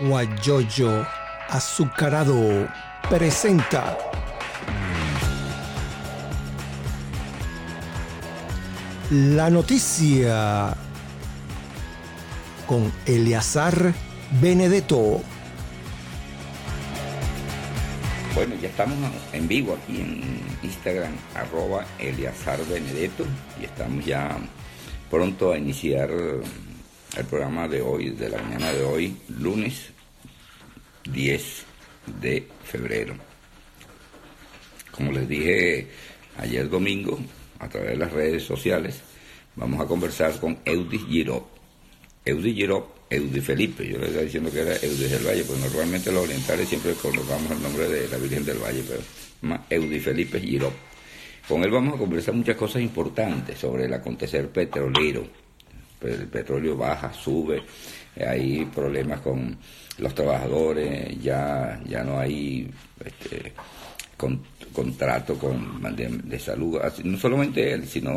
Guayoyo Azucarado presenta la noticia con Eleazar Benedetto. Bueno, ya estamos en vivo aquí en Instagram, arroba Eleazar Benedetto, y estamos ya pronto a iniciar el programa de hoy, de la mañana de hoy, lunes 10 de febrero. Como les dije ayer domingo, a través de las redes sociales, vamos a conversar con Eudis Giró. Eudis Giró, Eudis Felipe, yo le estaba diciendo que era Eudis del Valle, pues normalmente los orientales siempre colocamos el nombre de la Virgen del Valle, pero más Eudis Felipe Giró. Con él vamos a conversar muchas cosas importantes sobre el acontecer petrolero. El petróleo baja, sube, hay problemas con los trabajadores, ya, ya no hay este, contrato con, de, salud, no solamente él, sino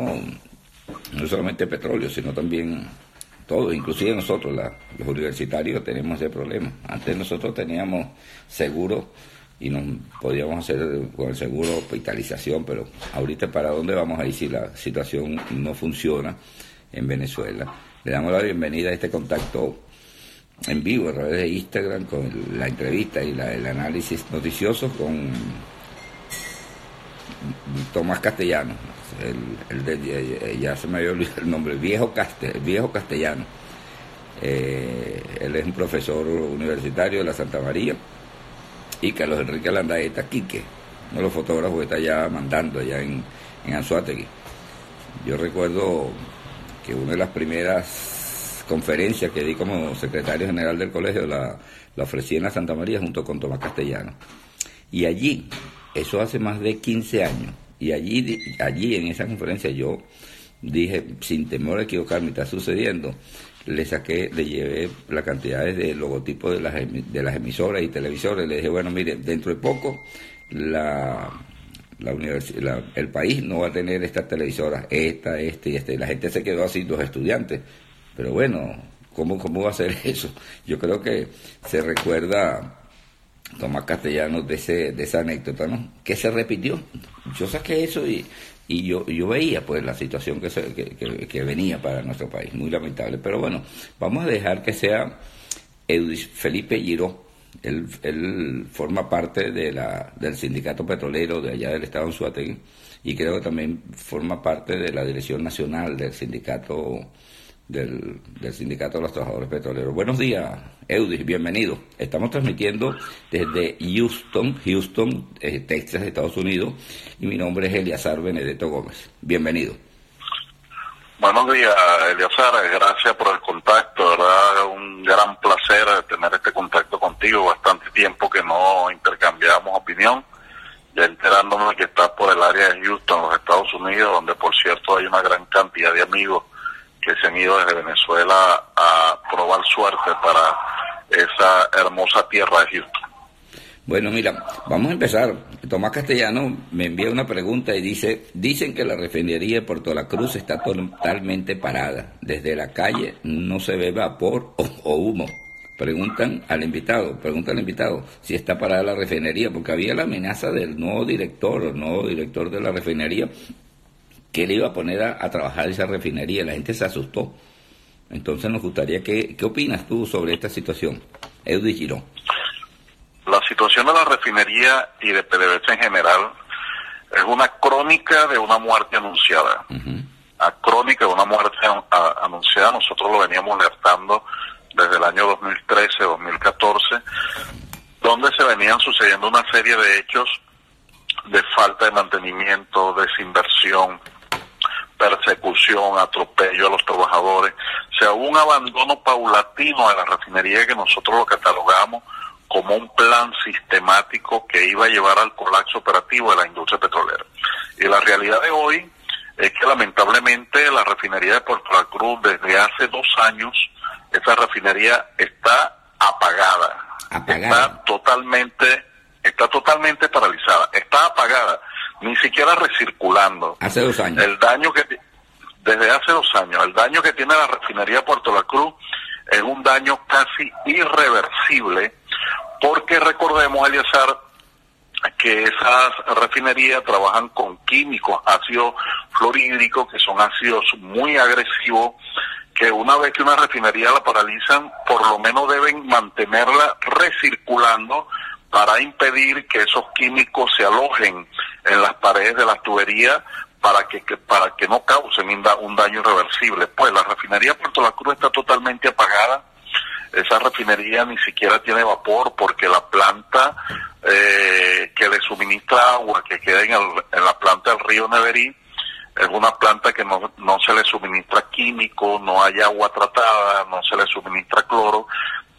no solamente petróleo, sino también todo, inclusive nosotros, los universitarios, tenemos ese problema. Antes nosotros teníamos seguro y nos podíamos hacer con el seguro hospitalización, pero ahorita para dónde vamos a ir si la situación no funciona en Venezuela. Le damos la bienvenida a este contacto en vivo a través de Instagram con la entrevista y el análisis noticioso con Tomás Castellano, el, de, ya se me había olvidado el nombre, viejo, viejo castellano. Eh, él es un profesor universitario de la Santa María y Carlos Enrique Landaeta Quique, uno de los fotógrafos que está ya mandando allá en, en Anzuategui. Yo recuerdo que una de las primeras conferencias que di como secretario general del colegio la, ofrecí en la Santa María junto con Tomás Castellano. Y allí, eso hace más de 15 años, y allí, allí en esa conferencia yo dije, sin temor a equivocarme, está sucediendo, le saqué, le llevé la cantidad de logotipos de las, de las emisoras y televisores, le dije, bueno, mire, dentro de poco la, la, universidad, el país no va a tener estas televisoras, esta, este y este, la gente se quedó así, los estudiantes, pero bueno, ¿cómo, cómo va a ser eso? Yo creo que se recuerda Tomás Castellanos de, ese, de esa anécdota, ¿no? Que se repitió. Yo saqué eso y, y yo, yo veía pues la situación que, se, que, venía para nuestro país, muy lamentable. Pero bueno, vamos a dejar que sea Felipe Giró. Él, él forma parte de la, del sindicato petrolero de allá del estado de Suátegui y creo que también forma parte de la dirección nacional del sindicato del, del, Sindicato de los Trabajadores Petroleros. Buenos días, Eudis, bienvenido. Estamos transmitiendo desde Houston, Houston, eh, Texas, Estados Unidos, y mi nombre es Eliazar Benedetto Gómez. Bienvenido. Buenos días, Eliazar, gracias por el contacto, ¿verdad? Un gran placer tener este contacto contigo, bastante tiempo que no intercambiamos opinión, ya enterándome que estás por el área de Houston, los Estados Unidos, donde por cierto hay una gran cantidad de amigos que se han ido desde Venezuela a probar suerte para esa hermosa tierra de Houston. Bueno, mira, vamos a empezar. Tomás Castellano me envía una pregunta y dice, dicen que la refinería de Puerto La Cruz está totalmente parada. Desde la calle no se ve vapor o, humo. Preguntan al invitado, pregunta al invitado si está parada la refinería, porque había la amenaza del nuevo director, o nuevo director de la refinería, que le iba a poner a, trabajar esa refinería. La gente se asustó. Entonces nos gustaría que, ¿qué opinas tú sobre esta situación? Girón. La situación de la refinería y de PDVSA en general es una crónica de una muerte anunciada. A crónica de una muerte anunciada, nosotros lo veníamos alertando desde el año 2013, 2014, donde se venían sucediendo una serie de hechos de falta de mantenimiento, desinversión, persecución, atropello a los trabajadores, o sea, un abandono paulatino de la refinería que nosotros lo catalogamos como un plan sistemático que iba a llevar al colapso operativo de la industria petrolera. Y la realidad de hoy es que lamentablemente la refinería de Puerto La Cruz desde hace dos años, esa refinería está apagada, está totalmente, está totalmente paralizada, está apagada ni siquiera recirculando. Hace dos años. El daño que desde hace dos años, el daño que tiene la refinería Puerto La Cruz es un daño casi irreversible, porque recordemos, Eliazar, que esas refinerías trabajan con químicos, ácidos fluorhídricos, que son ácidos muy agresivos, que una vez que una refinería la paralizan, por lo menos deben mantenerla recirculando para impedir que esos químicos se alojen en las paredes de las tuberías para que, para que no causen un daño irreversible. Pues la refinería Puerto La Cruz está totalmente apagada. Esa refinería ni siquiera tiene vapor porque la planta eh, que le suministra agua que queda en, en la planta del río Neverí es una planta que no, no se le suministra químico, no hay agua tratada, no se le suministra cloro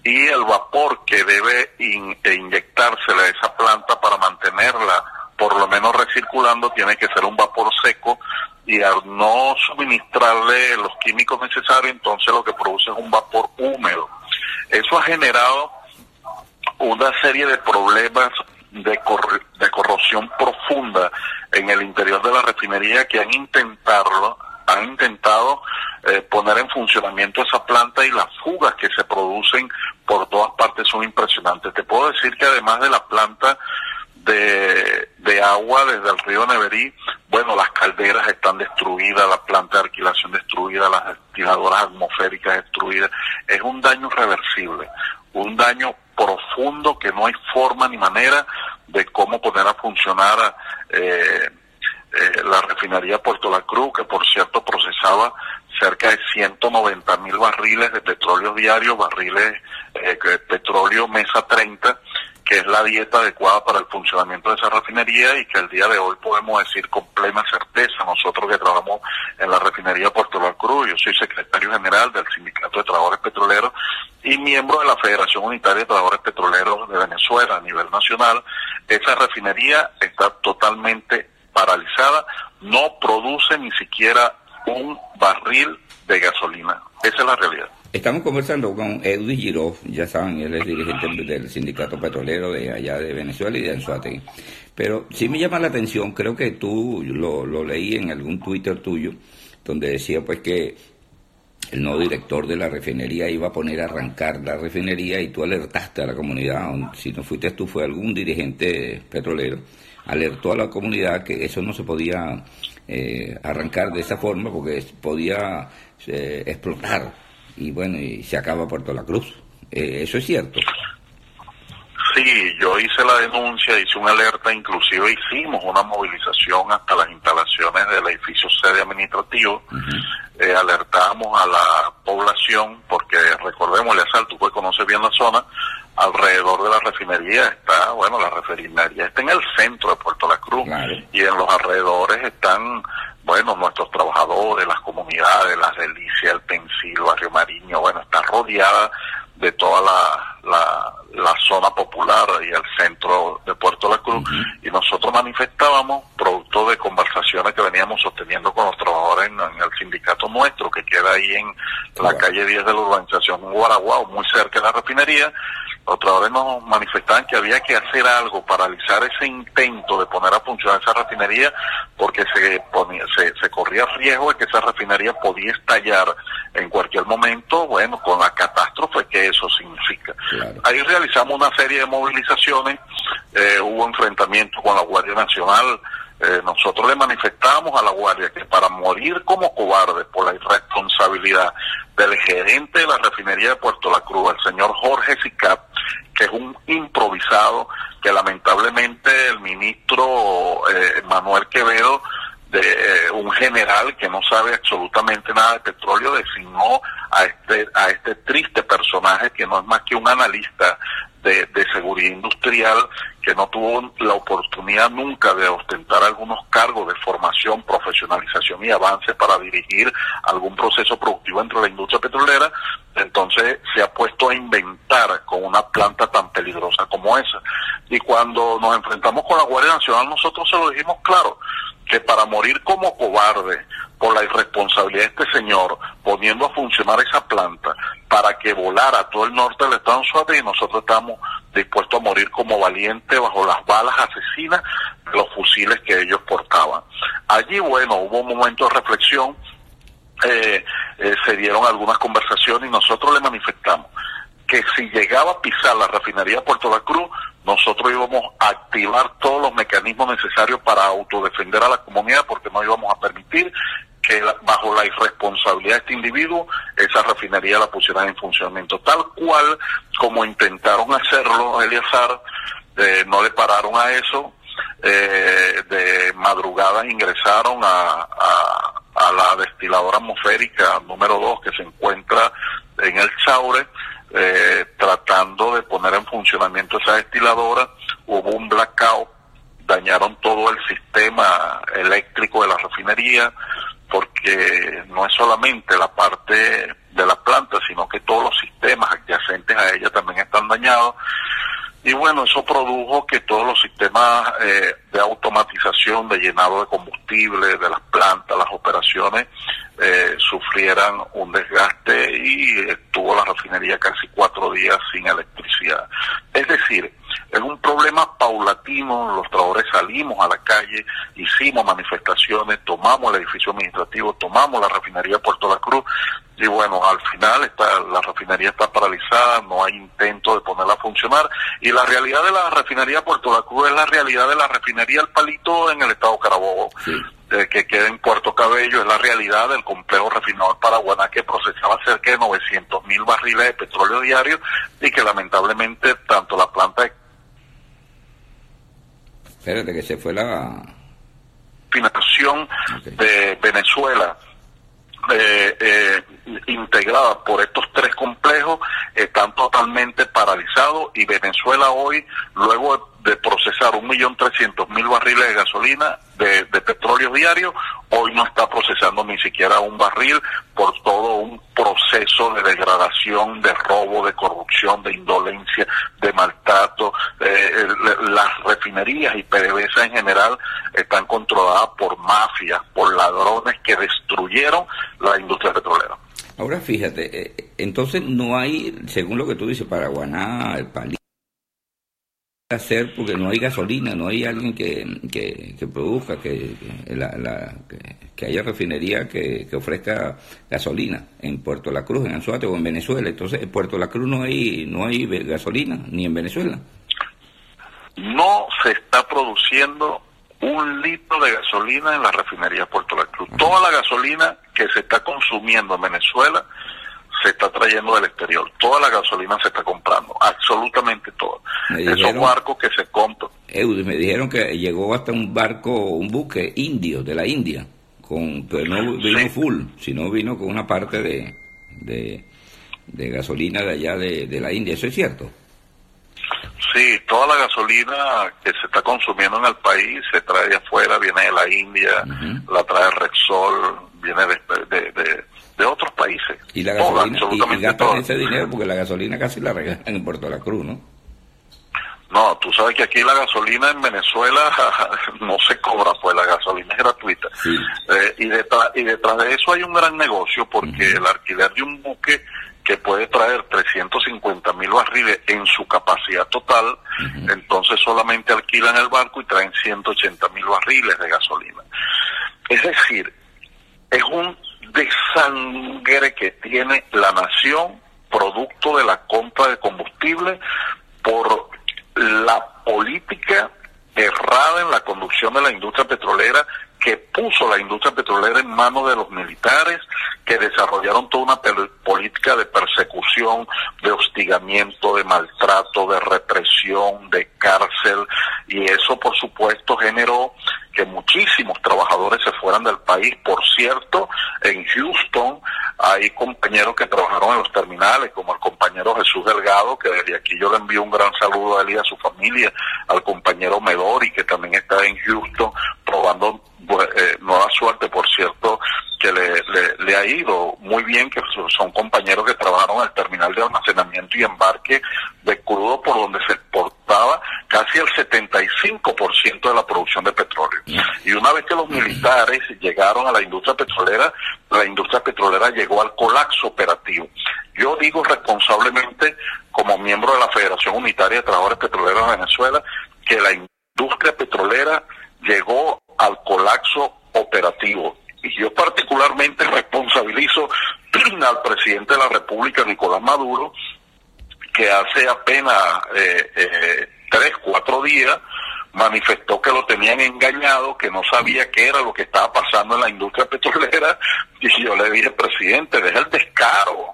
y el vapor que debe in, e inyectársele a esa planta para mantenerla por lo menos recirculando tiene que ser un vapor seco y al no suministrarle los químicos necesarios entonces lo que produce es un vapor húmedo. Eso ha generado una serie de problemas de, de corrosión profunda en el interior de la refinería que han intentado han intentado eh, poner en funcionamiento esa planta y las fugas que se producen por todas partes son impresionantes. Te puedo decir que además de la planta de, de agua desde el río Neverí, bueno, las calderas están destruidas, la planta de alquilación destruida, las ventiladoras atmosféricas destruidas. Es un daño irreversible, un daño profundo que no hay forma ni manera de cómo poner a funcionar eh, eh, la refinería Puerto La Cruz, que por cierto procesaba cerca de 190 mil barriles de petróleo diario, barriles eh, petróleo mesa 30, que es la dieta adecuada para el funcionamiento de esa refinería y que el día de hoy podemos decir con plena certeza, nosotros que trabajamos en la refinería Puerto La Cruz, yo soy secretario general del Sindicato de Trabajadores Petroleros y miembro de la Federación Unitaria de Trabajadores Petroleros de Venezuela a nivel nacional, esa refinería está totalmente paralizada, no produce ni siquiera un barril de gasolina. Esa es la realidad. Estamos conversando con Edwin Giró, ya saben, él es dirigente del sindicato petrolero de allá de Venezuela y de Anzuategui. Pero sí me llama la atención, creo que tú lo, lo leí en algún Twitter tuyo, donde decía pues que el nuevo director de la refinería iba a poner a arrancar la refinería y tú alertaste a la comunidad, si no fuiste tú, fue algún dirigente petrolero, alertó a la comunidad que eso no se podía eh, arrancar de esa forma porque podía eh, explotar y bueno, y se acaba Puerto La Cruz. Eh, ¿Eso es cierto? Sí, yo hice la denuncia, hice una alerta, inclusive hicimos una movilización hasta las instalaciones del edificio sede administrativo. eh, alertamos a la población, porque recordemos, el asalto, pues conoce bien la zona, alrededor de la refinería está, bueno, la refinería está en el centro de Puerto La Cruz y en los alrededores están bueno, nuestros trabajadores, las comunidades, las delicias, el Pensil, Barrio Mariño, bueno, está rodeada de toda la, la, zona popular y el centro de Puerto La Cruz. Y nosotros manifestábamos, producto de conversaciones que veníamos sosteniendo con los trabajadores en, el sindicato nuestro, que queda ahí en la calle 10 de la urbanización Guaraguao, muy cerca de la refinería, los trabajadores nos manifestaban que había que hacer algo, paralizar ese intento de poner a funcionar esa refinería, porque se, ponía, se, se corría riesgo de que esa refinería podía estallar en cualquier momento, bueno, con la catástrofe que eso significa. Ahí realizamos una serie de movilizaciones, eh, hubo enfrentamientos con la Guardia Nacional, eh, nosotros le manifestamos a la Guardia que para morir como cobarde por la irresponsabilidad del gerente de la refinería de Puerto La Cruz, el señor Jorge Sicat, que es un improvisado que lamentablemente el ministro eh, Manuel Quevedo de eh, un general que no sabe absolutamente nada de petróleo designó a este a este triste personaje que no es más que un analista de, de, seguridad industrial que no tuvo la oportunidad nunca de ostentar algunos cargos de formación, profesionalización y avance para dirigir algún proceso productivo entre la industria petrolera, entonces se ha puesto a inventar con una planta tan peligrosa como esa. Y cuando nos enfrentamos con la Guardia Nacional, nosotros se lo dijimos claro, que para morir como cobarde por la irresponsabilidad de este señor poniendo a funcionar esa planta para que volara todo el norte del estado Suárez y nosotros estamos dispuestos a morir como valientes bajo las balas asesinas de los fusiles que ellos portaban. Allí, bueno, hubo un momento de reflexión. Eh, eh, se dieron algunas conversaciones y nosotros le manifestamos que si llegaba a pisar la refinería de Puerto La Cruz, nosotros íbamos a activar todos los mecanismos necesarios para autodefender a la comunidad porque no íbamos a permitir que bajo la irresponsabilidad de este individuo esa refinería la pusieran en funcionamiento. Tal cual como intentaron hacerlo, Eliazar, eh, no le pararon a eso, eh, de madrugada ingresaron a, a, la destiladora atmosférica número 2 que se encuentra en el Chaure, eh, tratando de poner en funcionamiento esa destiladora, hubo un blackout, dañaron todo el sistema eléctrico de la refinería, porque no es solamente la parte de la planta, sino que todos los sistemas adyacentes a ella también están dañados. Y bueno, eso produjo que todos los sistemas eh, de automatización, de llenado de combustible, de las plantas, las operaciones, eh, sufrieran un desgaste y estuvo la refinería casi cuatro días sin electricidad. Es decir, es un problema paulatino, los trabajadores salimos a la calle, hicimos manifestaciones, tomamos el edificio administrativo, tomamos la refinería Puerto La Cruz y bueno, al final está, la refinería está paralizada, no hay intento de ponerla a funcionar y la realidad de la refinería Puerto La Cruz es la realidad de la refinería El Palito en el estado Carabobo. Que queda en Puerto Cabello, es la realidad del complejo refinador Paraguaná que procesaba cerca de 900 mil barriles de petróleo diario y que lamentablemente tanto la planta de Espérate, que se fue la... Financiación de Venezuela eh, eh, integrada por estos tres complejos están totalmente paralizados y Venezuela hoy, luego de procesar un millón trescientos mil barriles de gasolina, de, de petróleo diario, hoy no está procesando ni siquiera un barril por todo un proceso de degradación, de robo, de corrupción, de indolencia, de maltrato. Eh, las refinerías y PDVSA en general están controladas por mafias, por ladrones que destruyeron la industria petrolera. Ahora fíjate, eh, entonces no hay, según lo que tú dices, Paraguaná, el Palí, hacer porque no hay gasolina, no hay alguien que, que, produzca, que, la, que, haya refinería que, ofrezca gasolina en Puerto La Cruz, en Anzuate o en Venezuela. Entonces, en Puerto La Cruz no hay, no hay gasolina, ni en Venezuela. No se está produciendo un litro de gasolina en la refinería de Puerto La Cruz. Toda la gasolina que se está consumiendo en Venezuela se está trayendo del exterior. Toda la gasolina se está comprando, absolutamente toda. Esos barcos que se compran. me dijeron que llegó hasta un barco, un buque indio de la India, con pero no vino full, sino vino con una parte de, de, gasolina de allá de, la India. ¿Eso es cierto? Sí, toda la gasolina que se está consumiendo en el país se trae de afuera, viene de la India, la trae Rexol, viene de, de de otros países. Y la gasolina, y, gastan ese dinero porque la gasolina casi la regalan en Puerto La Cruz, ¿no? No, tú sabes que aquí la gasolina en Venezuela no se cobra, pues la gasolina es gratuita. Eh, y, detrás, y detrás de eso hay un gran negocio porque el alquiler de un buque que puede traer 350 mil barriles en su capacidad total, entonces solamente alquilan el barco y traen 180 mil barriles de gasolina. Es decir, es un de sangre que tiene la nación producto de la compra de combustible por la política errada en la conducción de la industria petrolera que puso la industria petrolera en manos de los militares, que desarrollaron toda una política de persecución, de hostigamiento, de maltrato, de represión, de cárcel, y eso por supuesto generó que muchísimos trabajadores se fueran del país. Por cierto, en Houston hay compañeros que trabajaron en los terminales, como el compañero Jesús Delgado, que desde aquí yo le envío un gran saludo a él y a su familia, al compañero Medori, que también está en Houston probando eh, nueva suerte, por cierto, que le, le, ha ido muy bien, que son compañeros que trabajaron en el terminal de almacenamiento y embarque de crudo por donde se exportaba casi el 75% de la producción de petróleo. Y una vez que los militares llegaron a la industria petrolera, la industria petrolera llegó al colapso operativo. Yo digo responsablemente, como miembro de la Federación Unitaria de Trabajadores Petroleros de Venezuela, que la industria petrolera llegó al colapso operativo. Y yo particularmente responsabilizo al presidente de la República, Nicolás Maduro, que hace apenas eh, eh, tres, cuatro días manifestó que lo tenían engañado, que no sabía qué era lo que estaba pasando en la industria petrolera, y yo le dije, presidente, deja el descaro,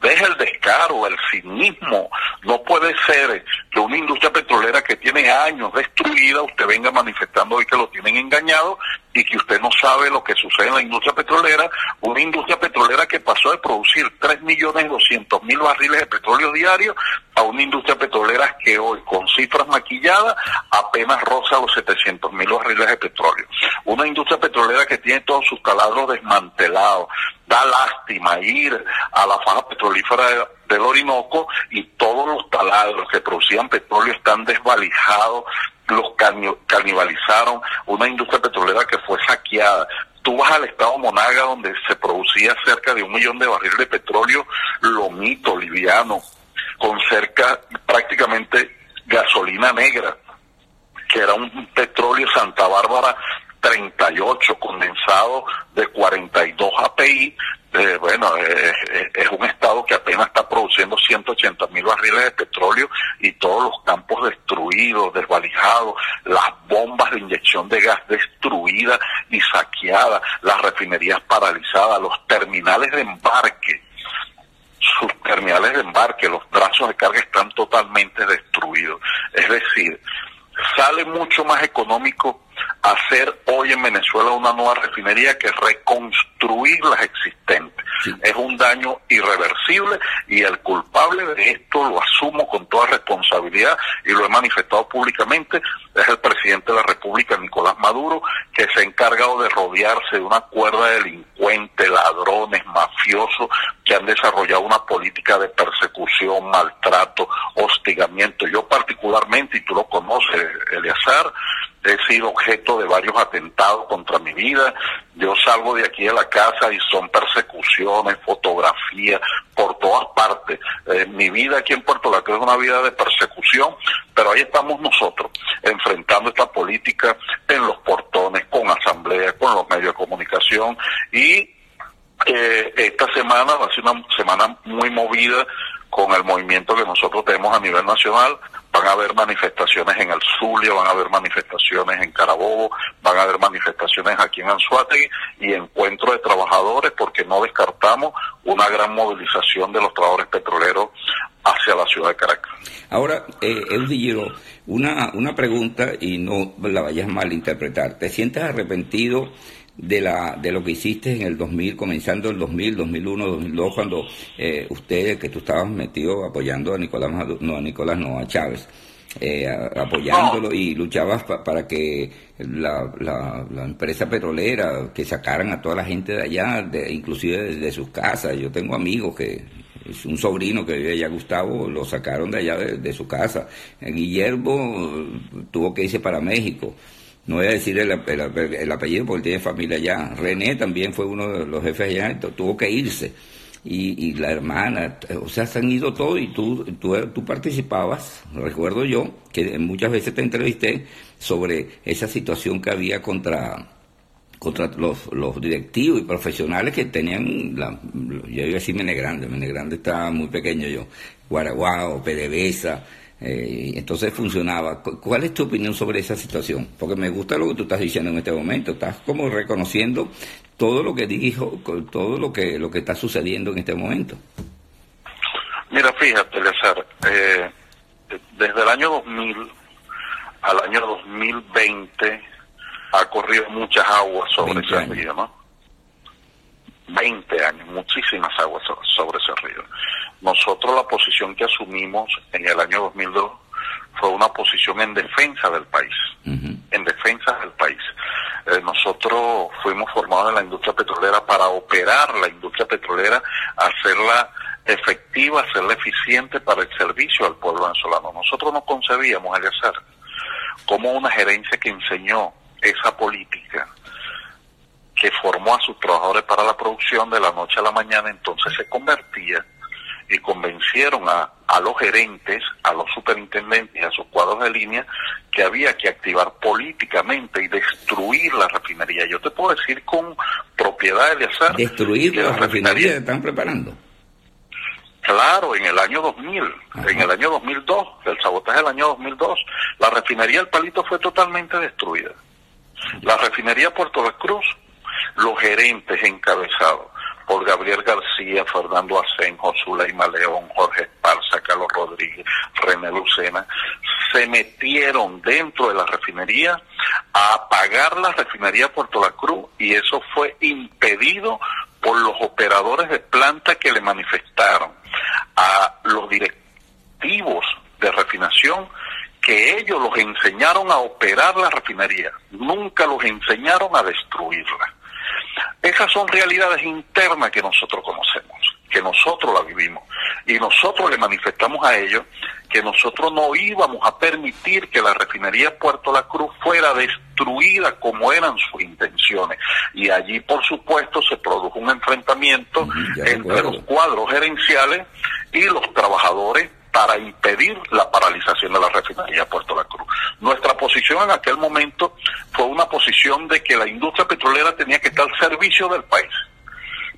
deja el descaro, el cinismo. No puede ser que una industria petrolera que tiene años destruida, usted venga manifestando hoy que lo tienen engañado y que usted no sabe lo que sucede en la industria petrolera, una industria petrolera que pasó de producir 3.200.000 barriles de petróleo diario a una industria petrolera que hoy, con cifras maquilladas, apenas roza los 700.000 barriles de petróleo. Una industria petrolera que tiene todos sus taladros desmantelados. Da lástima ir a la faja petrolífera del Orinoco y todos los taladros que producían petróleo están desvalijados, los canibalizaron, una industria petrolera que fue saqueada. Tú vas al estado Monaga donde se producía cerca de un millón de barriles de petróleo lomito, liviano, con cerca prácticamente gasolina negra, que era un petróleo Santa Bárbara 38 condensado de 42 API, eh, bueno, eh, eh, es un estado que apenas está produciendo 180 mil barriles de petróleo y todos los campos destruidos, desvalijados, las bombas de inyección de gas destruidas y saqueadas, las refinerías paralizadas, los terminales de embarque sus terminales de embarque, los brazos de carga están totalmente destruidos. Es decir, sale mucho más económico hacer hoy en Venezuela una nueva refinería que reconstruir las existentes. Es un daño irreversible y el culpable de esto lo asumo con toda responsabilidad y lo he manifestado públicamente, es el presidente de la República, Nicolás Maduro, que se ha encargado de rodearse de una cuerda de delincuentes, ladrones, mafiosos, que han desarrollado una política de persecución, maltrato, hostigamiento. Yo particularmente, y tú lo conoces, Eleazar, he sido objeto de varios atentados contra mi vida. Yo salgo de aquí de la casa y son persecuciones, fotografías, por todas partes. Eh, mi vida aquí en Puerto La Cruz es una vida de persecución, pero ahí estamos nosotros, enfrentando esta política en los portones, con asambleas, con los medios de comunicación y eh, esta semana va a ser una semana muy movida con el movimiento que nosotros tenemos a nivel nacional. Van a haber manifestaciones en el Zulia, van a haber manifestaciones en Carabobo, van a haber manifestaciones aquí en Anzuategui y encuentro de trabajadores porque no descartamos una gran movilización de los trabajadores petroleros hacia la ciudad de Caracas. Ahora, eh, Eudillero, una, una pregunta y no la vayas a malinterpretar. ¿Te sientes arrepentido de, la, de lo que hiciste en el 2000, comenzando el 2000, 2001, 2002, cuando eh, ustedes, que tú estabas metido apoyando a Nicolás, no a Nicolás, no a Chávez, eh, apoyándolo y luchabas para que la, la, empresa petrolera, que sacaran a toda la gente de allá, de, inclusive de, sus casas. Yo tengo amigos que, un sobrino que vive allá, Gustavo, lo sacaron de allá de, su casa. Guillermo tuvo que irse para México no voy a decir el, apellido porque tiene familia allá. René también fue uno de los jefes allá, tuvo que irse. Y, la hermana, o sea, se han ido todos y tú, tú, tú participabas, recuerdo yo, que muchas veces te entrevisté sobre esa situación que había contra contra los, los directivos y profesionales que tenían, yo iba a decir Menegrande, Menegrande estaba muy pequeño yo, Guaraguao, PDVSA, eh, entonces funcionaba. ¿Cuál es tu opinión sobre esa situación? Porque me gusta lo que tú estás diciendo en este momento. Estás como reconociendo todo lo que dijo, todo lo que lo que está sucediendo en este momento. Mira, fíjate, Lezar, eh, desde el año 2000 al año 2020 ha corrido muchas aguas sobre ese río, ¿no? 20 años, muchísimas aguas sobre ese río. Nosotros la posición que asumimos en el año 2002 fue una posición en defensa del país, en defensa del país. Eh, nosotros fuimos formados en la industria petrolera para operar la industria petrolera, hacerla efectiva, hacerla eficiente para el servicio al pueblo venezolano. Nosotros no concebíamos el hacer como una gerencia que enseñó esa política que formó a sus trabajadores para la producción de la noche a la mañana, entonces se convertía y convencieron a, a los gerentes, a los superintendentes y a sus cuadros de línea que había que activar políticamente y destruir la refinería. Yo te puedo decir con propiedad, de hacer ¿Destruir la, refinería que están preparando? Claro, en el año 2000, en el año 2002, el sabotaje del año 2002, la refinería El Palito fue totalmente destruida. La refinería Puerto La Cruz, los gerentes encabezados por Gabriel García, Fernando Asenjo, Zuleima León, Jorge Esparza, Carlos Rodríguez, René Lucena, se metieron dentro de la refinería a apagar la refinería Puerto La Cruz y eso fue impedido por los operadores de planta que le manifestaron a los directivos de refinación que ellos los enseñaron a operar la refinería, nunca los enseñaron a destruirla. Esas son realidades internas que nosotros conocemos, que nosotros la vivimos. Y nosotros le manifestamos a ellos que nosotros no íbamos a permitir que la refinería Puerto La Cruz fuera destruida como eran sus intenciones. Y allí, por supuesto, se produjo un enfrentamiento entre los cuadros gerenciales y los trabajadores para impedir la paralización de la refinería Puerto La Cruz. Nuestra posición en aquel momento fue una posición de que la industria petrolera tenía que estar al servicio del país.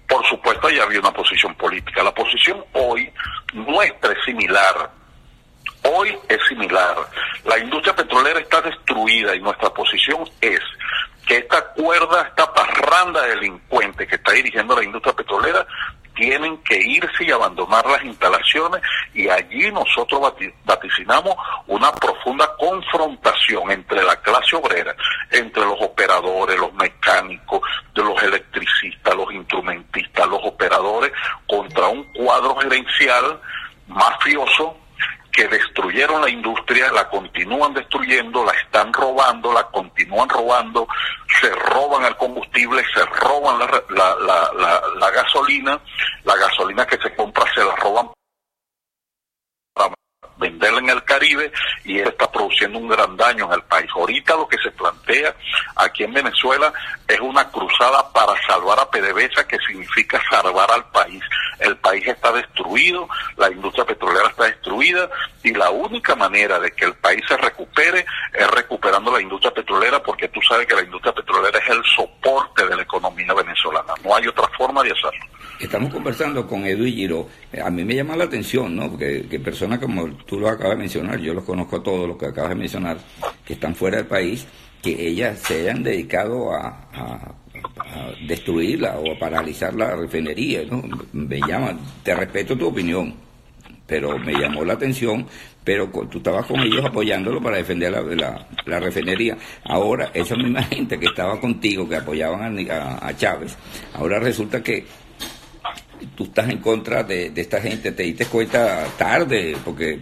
Por supuesto, ya había una posición política. La posición hoy nuestra es similar. Hoy es similar. La industria petrolera está destruida y nuestra posición es que esta cuerda, esta parranda de delincuentes que está dirigiendo la industria petrolera tienen que irse y abandonar las instalaciones y allí nosotros vaticinamos una profunda confrontación entre la clase obrera, entre los operadores, los mecánicos, de los electricistas, los instrumentistas, los operadores, contra un cuadro gerencial mafioso que destruyeron la industria, la continúan destruyendo, la están robando, la continúan robando, se roban el combustible, se roban la, la, la, gasolina, la gasolina que se compra se la roban venderla en el Caribe y eso está produciendo un gran daño en el país. Ahorita lo que se plantea aquí en Venezuela es una cruzada para salvar a PDVSA, que significa salvar al país. El país está destruido, la industria petrolera está destruida y la única manera de que el país se recupere es recuperando la industria petrolera porque tú sabes que la industria petrolera es el soporte de la economía venezolana. No hay otra forma de hacerlo. Estamos conversando con Edu y Giro. A mí me llama la atención, ¿no? Porque que personas como tú lo acabas de mencionar, yo los conozco a todos los que acabas de mencionar, que están fuera del país, que ellas se hayan dedicado a, destruirla o a paralizar la refinería, ¿no? Me llama, te respeto tu opinión, pero me llamó la atención, pero tú estabas con ellos apoyándolo para defender la, la, refinería. Ahora, esa misma gente que estaba contigo, que apoyaban a Chávez, ahora resulta que tú estás en contra de, esta gente, te diste cuenta tarde, porque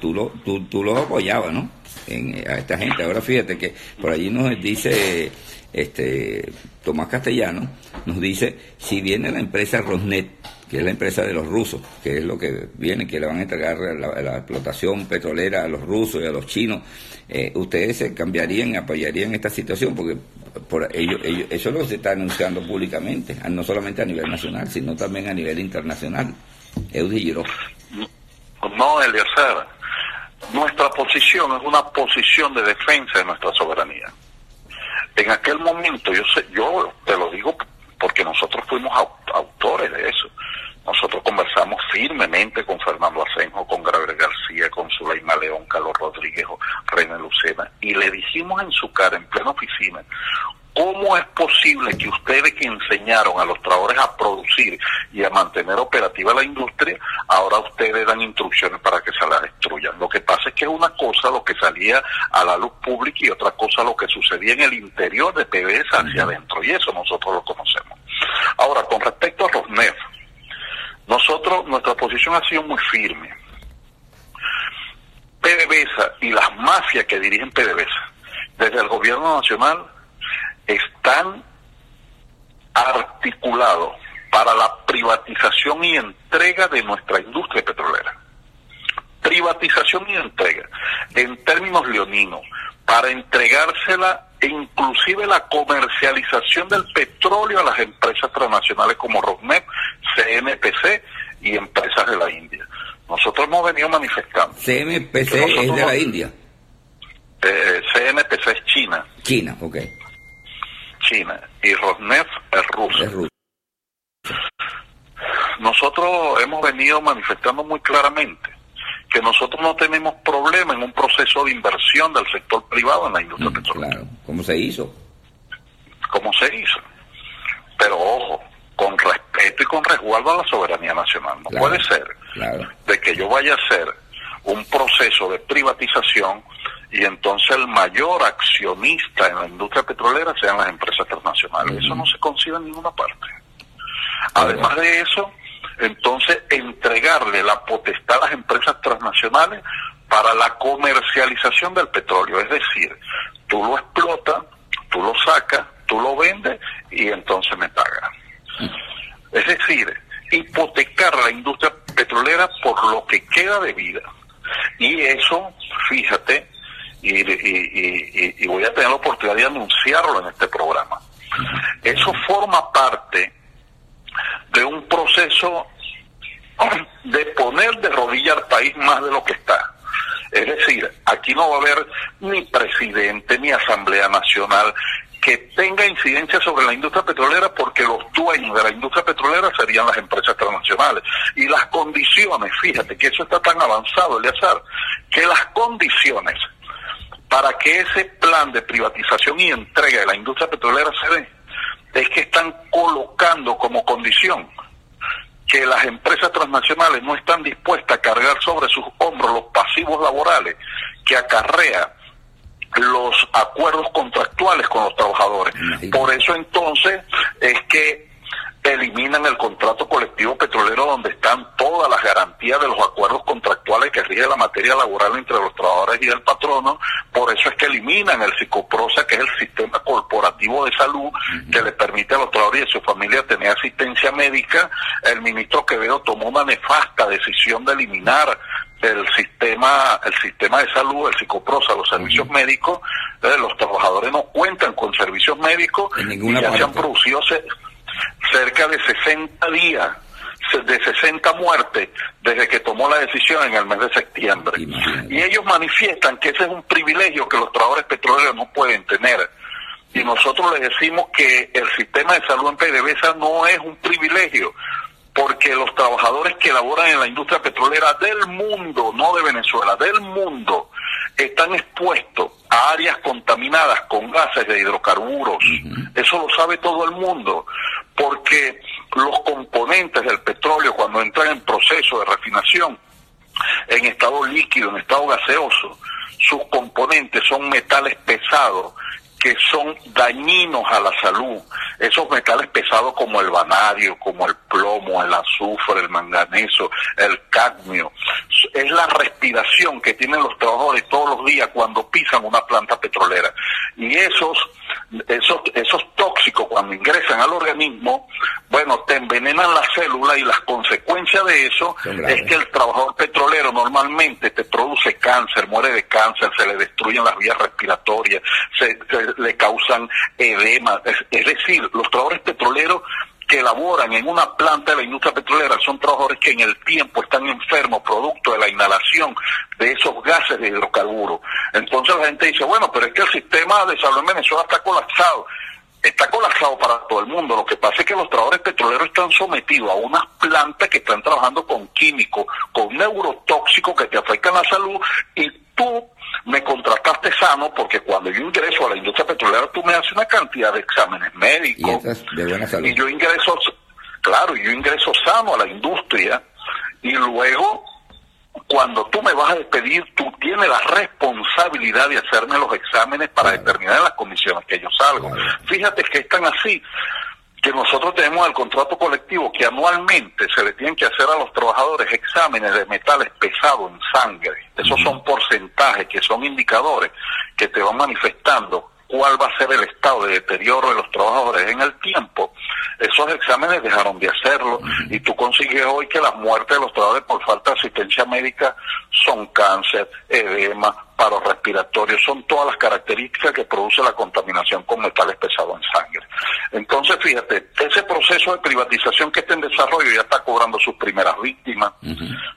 tú, lo, tú, tú lo apoyabas, ¿no? En, a esta gente. Ahora fíjate que por allí nos dice este Tomás Castellano, nos dice, si viene la empresa Rosnet, que es la empresa de los rusos, que es lo que viene, que le van a entregar la, explotación petrolera a los rusos y a los chinos, eh, ustedes se cambiarían, apoyarían esta situación, porque por ello, eso lo se está anunciando públicamente, no solamente a nivel nacional, sino también a nivel internacional. Eudillo. No, Eliazar. Nuestra posición es una posición de defensa de nuestra soberanía. En aquel momento, yo sé, yo te lo digo porque nosotros fuimos autores de eso. Nosotros conversamos firmemente con Fernando Asenjo, con Gabriel García, con Zuleima León, Carlos Rodríguez, René Lucena, y le dijimos en su cara, en plena oficina, ¿Cómo es posible que ustedes que enseñaron a los trabajadores a producir y a mantener operativa la industria, ahora ustedes dan instrucciones para que se la destruyan? Lo que pasa es que es una cosa lo que salía a la luz pública y otra cosa lo que sucedía en el interior de PBS hacia adentro, y eso nosotros lo conocemos. Ahora, con respecto a Rosneft, nosotros, nuestra posición ha sido muy firme. PDVSA y las mafias que dirigen PDVSA, desde el gobierno nacional, están articulados para la privatización y entrega de nuestra industria petrolera. Privatización y entrega, en términos leoninos, para entregársela e inclusive la comercialización del petróleo a las empresas transnacionales como Rosneft, CNPC y empresas de la India. Nosotros hemos venido manifestando. CMPC es de la India. Eh, CNPC es China. China, ok. China. Y Rosneft es ruso. Nosotros hemos venido manifestando muy claramente que nosotros no tenemos problema en un proceso de inversión del sector privado en la industria mm, petrolera. Claro, ¿cómo se hizo? ¿Cómo se hizo? Pero ojo, con respeto y con resguardo a la soberanía nacional. No puede ser de que yo vaya a hacer un proceso de privatización y entonces el mayor accionista en la industria petrolera sean las empresas transnacionales. Eso no se concibe en ninguna parte. Además de eso, entonces entregarle la potestad a las empresas transnacionales para la comercialización del petróleo. Es decir, tú lo explotas, tú lo sacas, tú lo vendes y entonces me pagas. Es decir, hipotecar la industria petrolera por lo que queda de vida. Y eso, fíjate, y, voy a tener la oportunidad de anunciarlo en este programa, eso forma parte de un proceso de poner de rodilla al país más de lo que está. Es decir, aquí no va a haber ni presidente ni Asamblea Nacional que tenga incidencia sobre la industria petrolera porque los dueños de la industria petrolera serían las empresas transnacionales. Y las condiciones, fíjate que eso está tan avanzado, Eleazar, que las condiciones para que ese plan de privatización y entrega de la industria petrolera se dé, es que están colocando como condición que las empresas transnacionales no están dispuestas a cargar sobre sus hombros los pasivos laborales que acarrea los acuerdos contractuales con los trabajadores. Por eso entonces es que eliminan el contrato colectivo petrolero donde están todas las garantías de los acuerdos contractuales que rige la materia laboral entre los trabajadores y el patrono, por eso es que eliminan el psicoprosa, que es el sistema corporativo de salud que le permite a los trabajadores y a su familia tener asistencia médica. El ministro Quevedo tomó una nefasta decisión de eliminar el sistema el sistema de salud, el psicoprosa, los servicios médicos, eh, los trabajadores no cuentan con servicios médicos y ya se han producido cerca de 60 días, de 60 muertes desde que tomó la decisión en el mes de septiembre. Y ellos manifiestan que ese es un privilegio que los trabajadores petroleros no pueden tener. Y nosotros les decimos que el sistema de salud en PDVSA no es un privilegio, porque los trabajadores que laboran en la industria petrolera del mundo, no de Venezuela, del mundo, están expuestos a áreas contaminadas con gases de hidrocarburos. Eso lo sabe todo el mundo porque los componentes del petróleo cuando entran en proceso de refinación, en estado líquido, en estado gaseoso, sus componentes son metales pesados que son dañinos a la salud. Esos metales pesados como el vanadio, como el plomo, el azufre, el manganeso, el cadmio, es la respiración que tienen los trabajadores todos los días cuando pisan una planta petrolera. Y esos, esos, esos tóxicos cuando ingresan al organismo, bueno, te envenenan la célula y las consecuencias de eso es que el trabajador petrolero normalmente te produce cáncer, muere de cáncer, se le destruyen las vías respiratorias, se le causan edema. Es, decir, los trabajadores petroleros que laboran en una planta de la industria petrolera son trabajadores que en el tiempo están enfermos producto de la inhalación de esos gases de hidrocarburos. Entonces la gente dice, bueno, pero es que el sistema de salud en Venezuela está colapsado. Está colapsado para todo el mundo. Lo que pasa es que los trabajadores petroleros están sometidos a unas plantas que están trabajando con químicos, con neurotóxicos que te afectan la salud y tú me contrataste sano porque cuando yo ingreso a la industria petrolera tú me haces una cantidad de exámenes médicos y, yo ingreso, claro, yo ingreso sano a la industria y luego cuando tú me vas a despedir, tú tienes la responsabilidad de hacerme los exámenes para determinar las condiciones que yo salgo. Fíjate que están así que nosotros tenemos el contrato colectivo que anualmente se le tienen que hacer a los trabajadores exámenes de metales pesados en sangre. Esos son porcentajes, que son indicadores que te van manifestando cuál va a ser el estado de deterioro de los trabajadores en el tiempo. Esos exámenes dejaron de hacerlo y tú consigues hoy que las muertes de los trabajadores por falta de asistencia médica son cáncer, edema, paro respiratorio, son todas las características que produce la contaminación con metales pesados en sangre. Entonces, fíjate, ese proceso de privatización que está en desarrollo ya está cobrando sus primeras víctimas,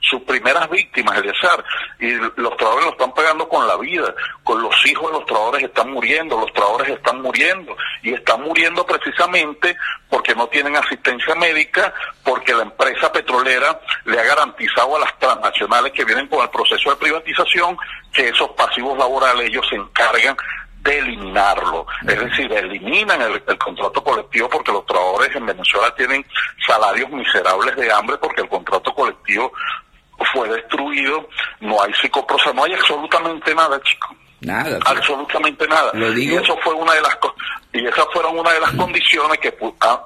sus primeras víctimas, Eleazar, y los trabajadores lo están pagando con la vida, con los hijos de los trabajadores están muriendo, los trabajadores están muriendo, y están muriendo precisamente porque no tienen asistencia médica, porque la empresa petrolera le ha garantizado a las transnacionales que vienen con el proceso de privatización que esos pasivos laborales ellos se encargan de eliminarlo. Es decir, eliminan el, contrato colectivo porque los trabajadores en Venezuela tienen salarios miserables de hambre porque el contrato colectivo fue destruido, no hay psicoprosa, no hay absolutamente nada, chicos. Nada. Absolutamente nada. Y eso fue una de las y esas fueron una de las condiciones que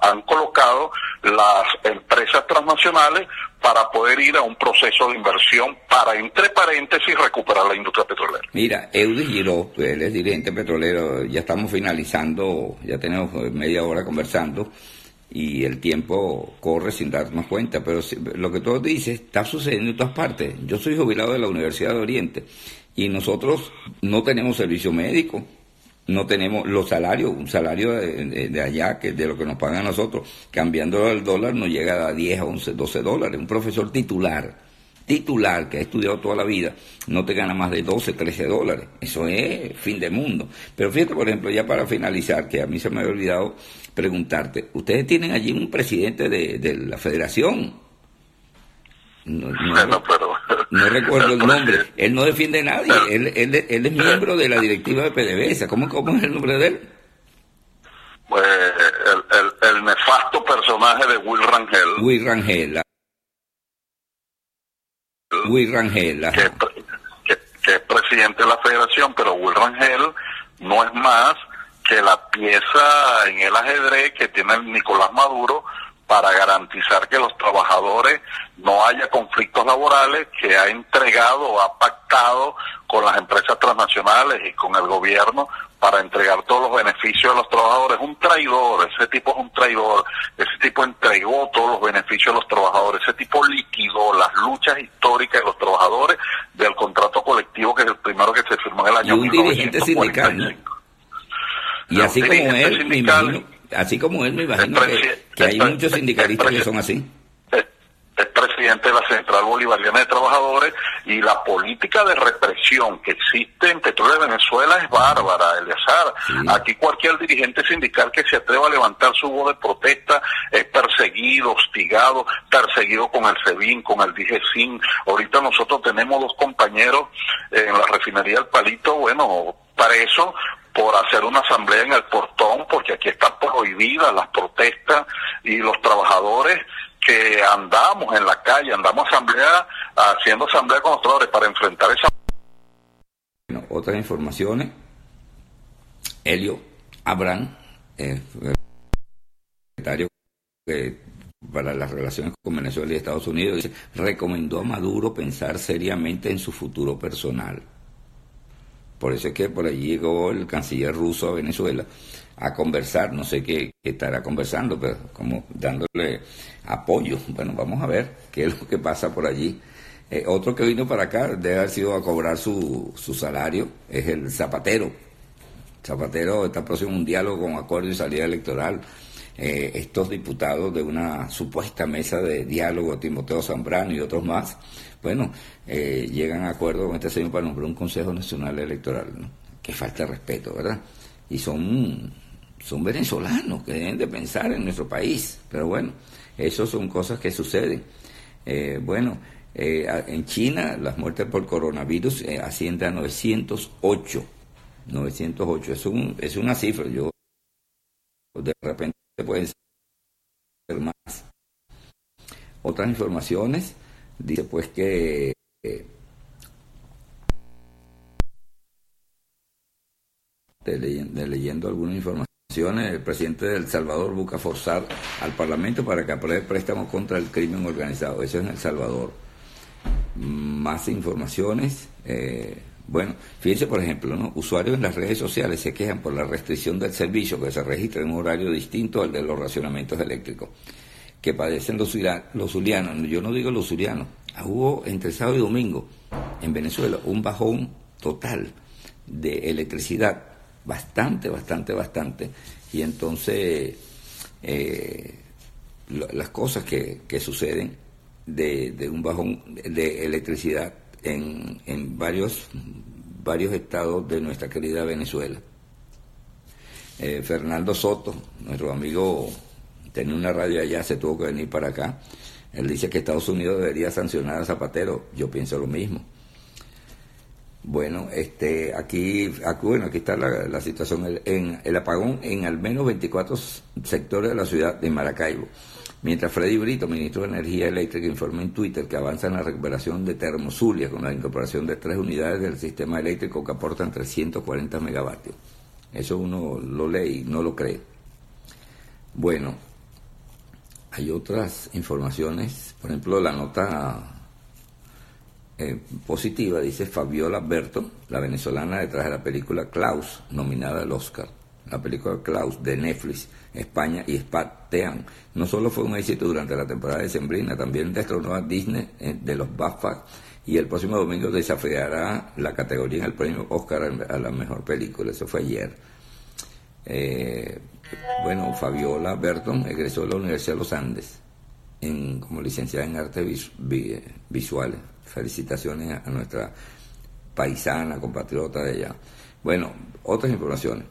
han colocado las empresas transnacionales para poder ir a un proceso de inversión para, entre paréntesis, recuperar la industria petrolera. Mira, Giró, él es dirigente petrolero, ya estamos finalizando, ya tenemos media hora conversando y el tiempo corre sin darnos cuenta, pero lo que tú dices está sucediendo en todas partes. Yo soy jubilado de la Universidad de Oriente y nosotros no tenemos servicio médico, no tenemos los salarios, un salario de, allá, que de lo que nos pagan nosotros, cambiando el dólar nos llega a 10, 11, 12 dólares. Un profesor titular, titular, que ha estudiado toda la vida, no te gana más de 12, 13 dólares. Eso es fin de mundo. Pero fíjate, por ejemplo, ya para finalizar, que a mí se me había olvidado preguntarte, ustedes tienen allí un presidente de, de la federación. No, no recuerdo el nombre. Él no defiende a nadie. Él, él, él es miembro de la directiva de PDVSA. ¿Cómo, ¿Cómo es el nombre de él? Pues el, el, nefasto personaje de Will Rangel. Will Rangel. Will Rangel. Que, que, es presidente de la federación, pero Will Rangel no es más que la pieza en el ajedrez que tiene Nicolás Maduro para garantizar que los trabajadores no haya conflictos laborales, que ha entregado o ha pactado con las empresas transnacionales y con el gobierno para entregar todos los beneficios a los trabajadores. Un traidor, ese tipo es un traidor, ese tipo entregó todos los beneficios a los trabajadores, ese tipo liquidó las luchas históricas de los trabajadores del contrato colectivo que es el primero que se firmó en el año y un dirigente sindical. Y así como él, me imagino así como él, me imagino que, hay muchos sindicalistas que son así. Es, presidente de la Central Bolivariana de Trabajadores y la política de represión que existe en Petróleo de Venezuela es bárbara, Eleazar. Aquí cualquier dirigente sindical que se atreva a levantar su voz de protesta es perseguido, hostigado, perseguido con el SEBIN, con el DIGESIN. Ahorita nosotros tenemos dos compañeros en la refinería del Palito, bueno, para eso por hacer una asamblea en el portón, porque aquí están prohibidas las protestas y los trabajadores que andamos en la calle, andamos asamblea, haciendo asamblea con los trabajadores para enfrentar esa... Bueno, otras informaciones. Helio Abraham, eh, secretario para las relaciones con Venezuela y Estados Unidos, recomendó a Maduro pensar seriamente en su futuro personal. Por eso es que por allí llegó el canciller ruso a Venezuela a conversar, no sé qué, estará conversando, pero como dándole apoyo. Bueno, vamos a ver qué es lo que pasa por allí. Eh, otro que vino para acá debe haber sido a cobrar su, su salario, es el Zapatero. Zapatero está próximo a un diálogo con acuerdo y salida electoral. Eh, estos diputados de una supuesta mesa de diálogo, Timoteo Zambrano y otros más, bueno, eh, llegan a acuerdo con este señor para nombrar un Consejo Nacional Electoral, que falta respeto, ¿verdad? Y son, son venezolanos que deben de pensar en nuestro país, pero bueno, eso son cosas que suceden. Eh, bueno, eh, en China las muertes por coronavirus ascienden a 908. 908 es, un, es una cifra, yo de repente pueden ser más. Otras informaciones, Dice pues que de, leyendo, algunas informaciones, el presidente de El Salvador busca forzar al Parlamento para que apruebe préstamos contra el crimen organizado. Eso es en El Salvador. Más informaciones. Eh, bueno, fíjense por ejemplo, ¿no? usuarios en las redes sociales se quejan por la restricción del servicio que se registra en un horario distinto al de los racionamientos eléctricos que padecen los, los zulianos, yo no digo los zulianos, hubo entre sábado y domingo en Venezuela un bajón total de electricidad, bastante, bastante, bastante. Y entonces eh, las cosas que, que suceden de, de, un bajón de electricidad en, en varios, varios estados de nuestra querida Venezuela. Eh, Fernando Soto, nuestro amigo, tenía una radio allá, se tuvo que venir para acá. Él dice que Estados Unidos debería sancionar a Zapatero. Yo pienso lo mismo. Bueno, este, aquí, aquí, bueno, aquí está la, situación. en, el apagón en al menos 24 sectores de la ciudad de Maracaibo. Mientras Freddy Brito, ministro de Energía Eléctrica, informó en Twitter que avanza en la recuperación de Termozulia con la incorporación de tres unidades del sistema eléctrico que aportan 340 megavatios. Eso uno lo lee y no lo cree. Bueno, hay otras informaciones, por ejemplo, la nota eh, positiva dice Fabiola Berto, la venezolana detrás de la película Klaus, nominada al Oscar la película Klaus de Netflix, España y Spatean. No solo fue un éxito durante la temporada de Sembrina, también destronó a Disney eh, de los BAFTA y el próximo domingo desafiará la categoría en el premio Oscar a la mejor película. Eso fue ayer. Eh, bueno, Fabiola Berton egresó de la Universidad de los Andes en, como licenciada en artes visuales. Felicitaciones a nuestra paisana, compatriota de ella. Bueno, otras informaciones.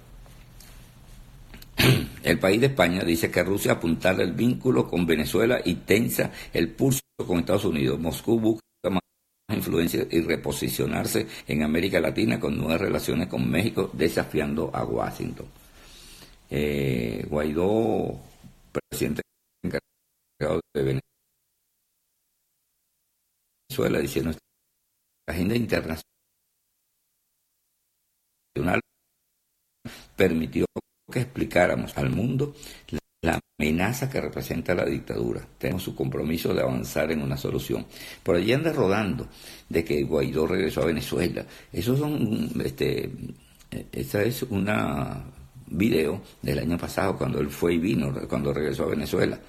El país de España dice que Rusia apuntala el vínculo con Venezuela y tensa el pulso con Estados Unidos. Moscú busca más influencia y reposicionarse en América Latina con nuevas relaciones con México, desafiando a Washington. Eh, Guaidó, presidente encargado de Venezuela, diciendo la agenda internacional permitió que explicáramos al mundo la amenaza que representa la dictadura. Tenemos su compromiso de avanzar en una solución. Por allí anda rodando de que Guaidó regresó a Venezuela. Eso son, este, esa es una video del año pasado cuando él fue y vino, cuando regresó a Venezuela.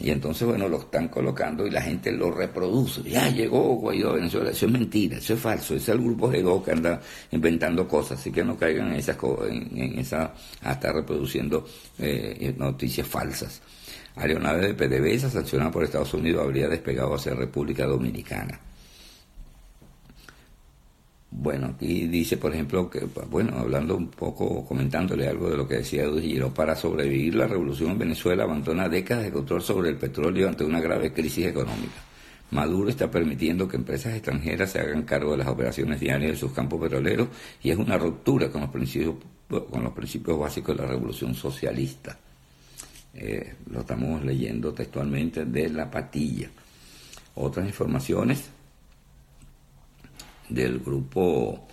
Y entonces, bueno, lo están colocando y la gente lo reproduce. Ya llegó Guaidó a Venezuela. Eso es mentira, eso es falso. Ese es el grupo de dos que anda inventando cosas. Así que no caigan en esas en, en esa, hasta reproduciendo eh, noticias falsas. Aeronave de PDVSA sancionada por Estados Unidos habría despegado hacia República Dominicana. Bueno, aquí dice, por ejemplo, que, bueno, hablando un poco, comentándole algo de lo que decía Edu para sobrevivir la revolución en Venezuela abandona décadas de control sobre el petróleo ante una grave crisis económica. Maduro está permitiendo que empresas extranjeras se hagan cargo de las operaciones diarias de sus campos petroleros y es una ruptura con los principios, con los principios básicos de la revolución socialista. Eh, lo estamos leyendo textualmente de la patilla. Otras informaciones del grupo,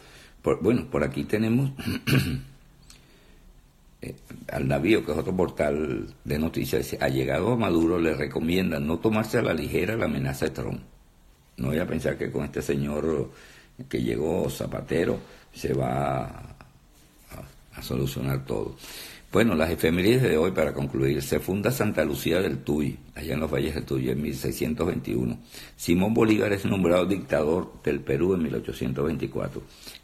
bueno, por aquí tenemos eh, al navío, que es otro portal de noticias, ha llegado a Maduro le recomiendan no tomarse a la ligera la amenaza de Trump. No voy a pensar que con este señor que llegó Zapatero se va a solucionar todo. Bueno, las efemérides de hoy, para concluir, se funda Santa Lucía del Tuy, allá en los Valles del Tuy, en 1621. Simón Bolívar es nombrado dictador del Perú en 1824.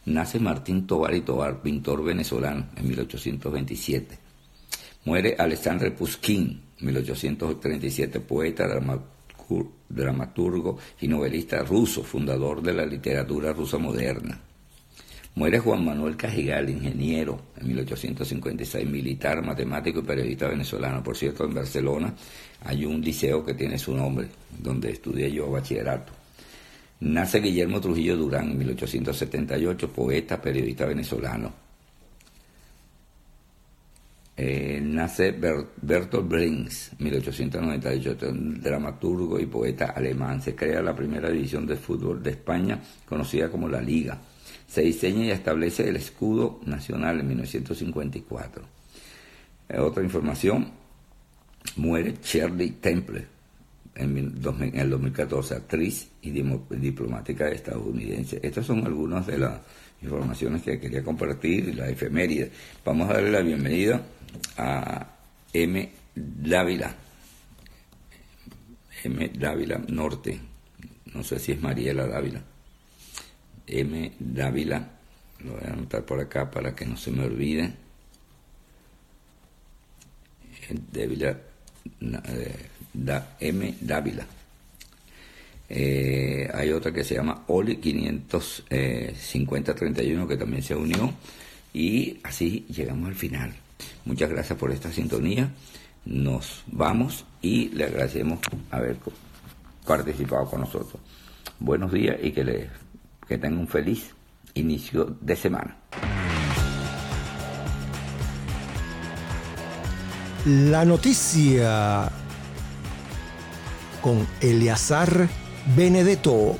Nace Martín Tobar y Tobar, pintor venezolano, en 1827. Muere Alexandre Puskin, 1837, poeta, dramaturgo y novelista ruso, fundador de la literatura rusa moderna. Muere Juan Manuel Cajigal, ingeniero, en 1856, militar, matemático y periodista venezolano. Por cierto, en Barcelona hay un liceo que tiene su nombre, donde estudié yo bachillerato. Nace Guillermo Trujillo Durán en 1878, poeta, periodista venezolano. Eh, nace Bertolt Brecht, 1898, dramaturgo y poeta alemán. Se crea la primera división de fútbol de España, conocida como la Liga se diseña y establece el escudo nacional en 1954. Eh, otra información, muere Shirley Temple en, el 2014, actriz y diplomática estadounidense. Estas son algunas de las informaciones que quería compartir, la efeméride. Vamos a darle la bienvenida a M. Dávila, M. Dávila Norte, no sé si es Mariela Dávila. M. Dávila lo voy a anotar por acá para que no se me olvide. Dávila, eh, M. Dávila. Eh, hay otra que se llama Oli 55031 que también se unió y así llegamos al final. Muchas gracias por esta sintonía. Nos vamos y le agradecemos haber participado con nosotros. Buenos días y que, le, que tengan un feliz inicio de semana. La noticia con Eleazar Benedetto.